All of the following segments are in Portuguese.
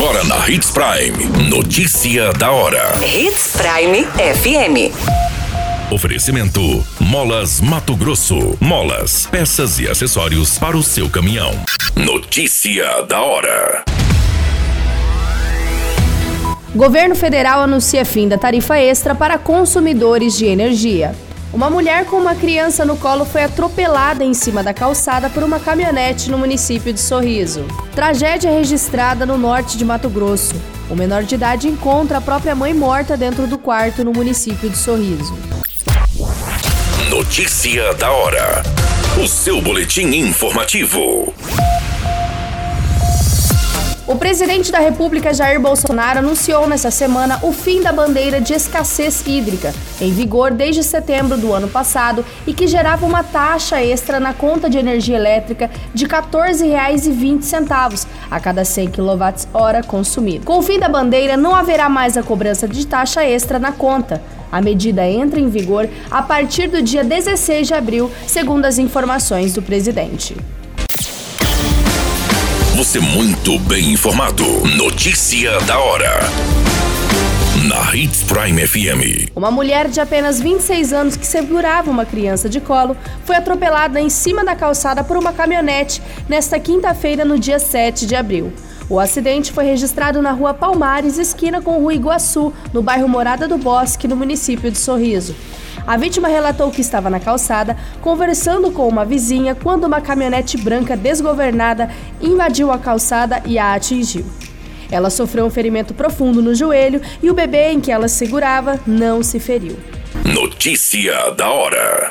Agora na Hits Prime. Notícia da hora. Hits Prime FM. Oferecimento: Molas Mato Grosso. Molas, peças e acessórios para o seu caminhão. Notícia da hora. Governo federal anuncia fim da tarifa extra para consumidores de energia. Uma mulher com uma criança no colo foi atropelada em cima da calçada por uma caminhonete no município de Sorriso. Tragédia registrada no norte de Mato Grosso. O menor de idade encontra a própria mãe morta dentro do quarto no município de Sorriso. Notícia da hora. O seu boletim informativo. O presidente da República, Jair Bolsonaro, anunciou nesta semana o fim da bandeira de escassez hídrica, em vigor desde setembro do ano passado e que gerava uma taxa extra na conta de energia elétrica de R$ 14,20 a cada 100 kWh consumido. Com o fim da bandeira, não haverá mais a cobrança de taxa extra na conta. A medida entra em vigor a partir do dia 16 de abril, segundo as informações do presidente. Você muito bem informado. Notícia da hora. Na Hits Prime FM. Uma mulher de apenas 26 anos que segurava uma criança de colo foi atropelada em cima da calçada por uma caminhonete nesta quinta-feira, no dia 7 de abril. O acidente foi registrado na rua Palmares, esquina com Rua Iguaçu, no bairro Morada do Bosque, no município de Sorriso. A vítima relatou que estava na calçada conversando com uma vizinha quando uma caminhonete branca desgovernada invadiu a calçada e a atingiu. Ela sofreu um ferimento profundo no joelho e o bebê em que ela segurava não se feriu. Notícia da hora.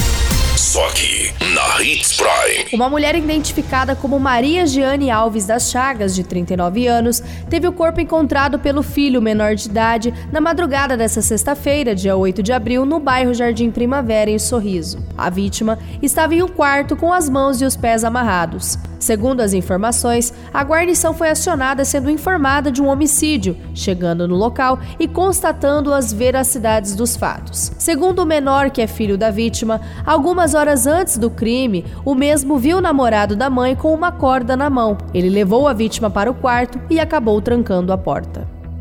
Só aqui, na Hits Prime. Uma mulher identificada como Maria Giane Alves das Chagas, de 39 anos, teve o corpo encontrado pelo filho menor de idade na madrugada desta sexta-feira, dia 8 de abril, no bairro Jardim Primavera, em Sorriso. A vítima estava em um quarto com as mãos e os pés amarrados. Segundo as informações, a guarnição foi acionada sendo informada de um homicídio, chegando no local e constatando as veracidades dos fatos. Segundo o menor, que é filho da vítima, algumas horas antes do crime, o mesmo viu o namorado da mãe com uma corda na mão. Ele levou a vítima para o quarto e acabou trancando a porta.